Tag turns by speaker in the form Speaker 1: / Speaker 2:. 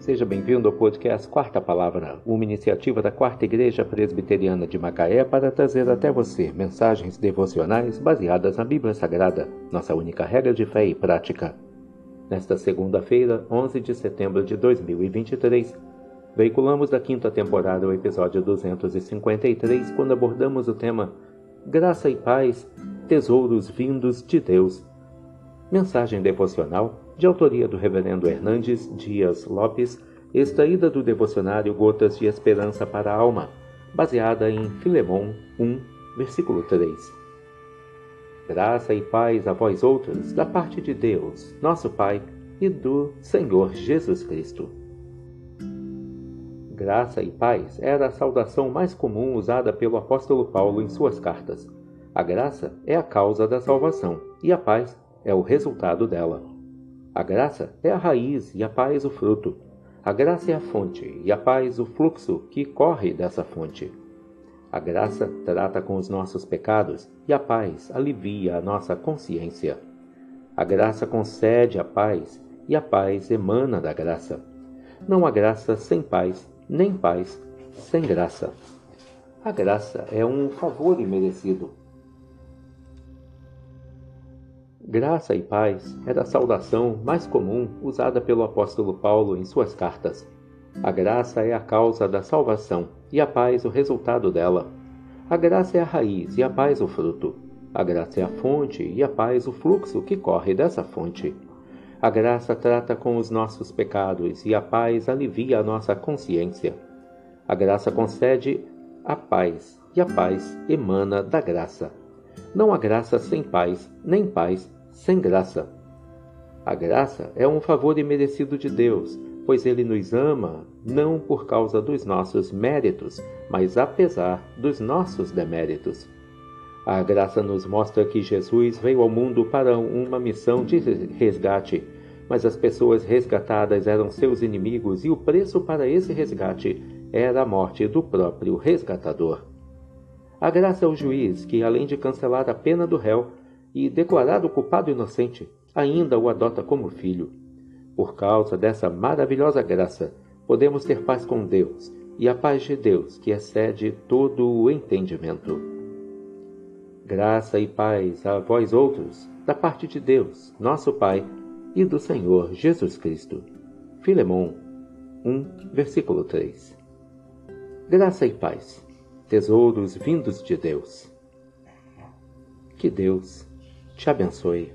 Speaker 1: Seja bem-vindo ao podcast Quarta Palavra, uma iniciativa da Quarta Igreja Presbiteriana de Macaé para trazer até você mensagens devocionais baseadas na Bíblia Sagrada, nossa única regra de fé e prática. Nesta segunda-feira, 11 de setembro de 2023, veiculamos da quinta temporada o episódio 253, quando abordamos o tema Graça e Paz, Tesouros Vindos de Deus. Mensagem devocional de autoria do Reverendo Hernandes Dias Lopes, extraída do devocionário Gotas de Esperança para a Alma, baseada em Filemão 1, versículo 3. Graça e paz a vós outros, da parte de Deus, nosso Pai, e do Senhor Jesus Cristo. Graça e paz era a saudação mais comum usada pelo apóstolo Paulo em suas cartas. A graça é a causa da salvação e a paz é o resultado dela. A graça é a raiz e a paz o fruto. A graça é a fonte e a paz o fluxo que corre dessa fonte. A graça trata com os nossos pecados e a paz alivia a nossa consciência. A graça concede a paz e a paz emana da graça. Não há graça sem paz, nem paz sem graça. A graça é um favor imerecido. Graça e paz era a saudação mais comum usada pelo apóstolo Paulo em suas cartas. A graça é a causa da salvação e a paz o resultado dela. A graça é a raiz e a paz o fruto. A graça é a fonte e a paz o fluxo que corre dessa fonte. A graça trata com os nossos pecados e a paz alivia a nossa consciência. A graça concede a paz e a paz emana da graça. Não há graça sem paz, nem paz sem graça. A graça é um favor imerecido de Deus, pois Ele nos ama não por causa dos nossos méritos, mas apesar dos nossos deméritos. A graça nos mostra que Jesus veio ao mundo para uma missão de resgate, mas as pessoas resgatadas eram seus inimigos e o preço para esse resgate era a morte do próprio resgatador. A graça é o juiz que, além de cancelar a pena do réu, e, declarado culpado inocente, ainda o adota como filho. Por causa dessa maravilhosa graça, podemos ter paz com Deus e a paz de Deus que excede todo o entendimento. Graça e paz a vós outros, da parte de Deus, nosso Pai, e do Senhor Jesus Cristo. Filemão 1, versículo 3. Graça e paz, tesouros vindos de Deus. Que Deus te abençoe.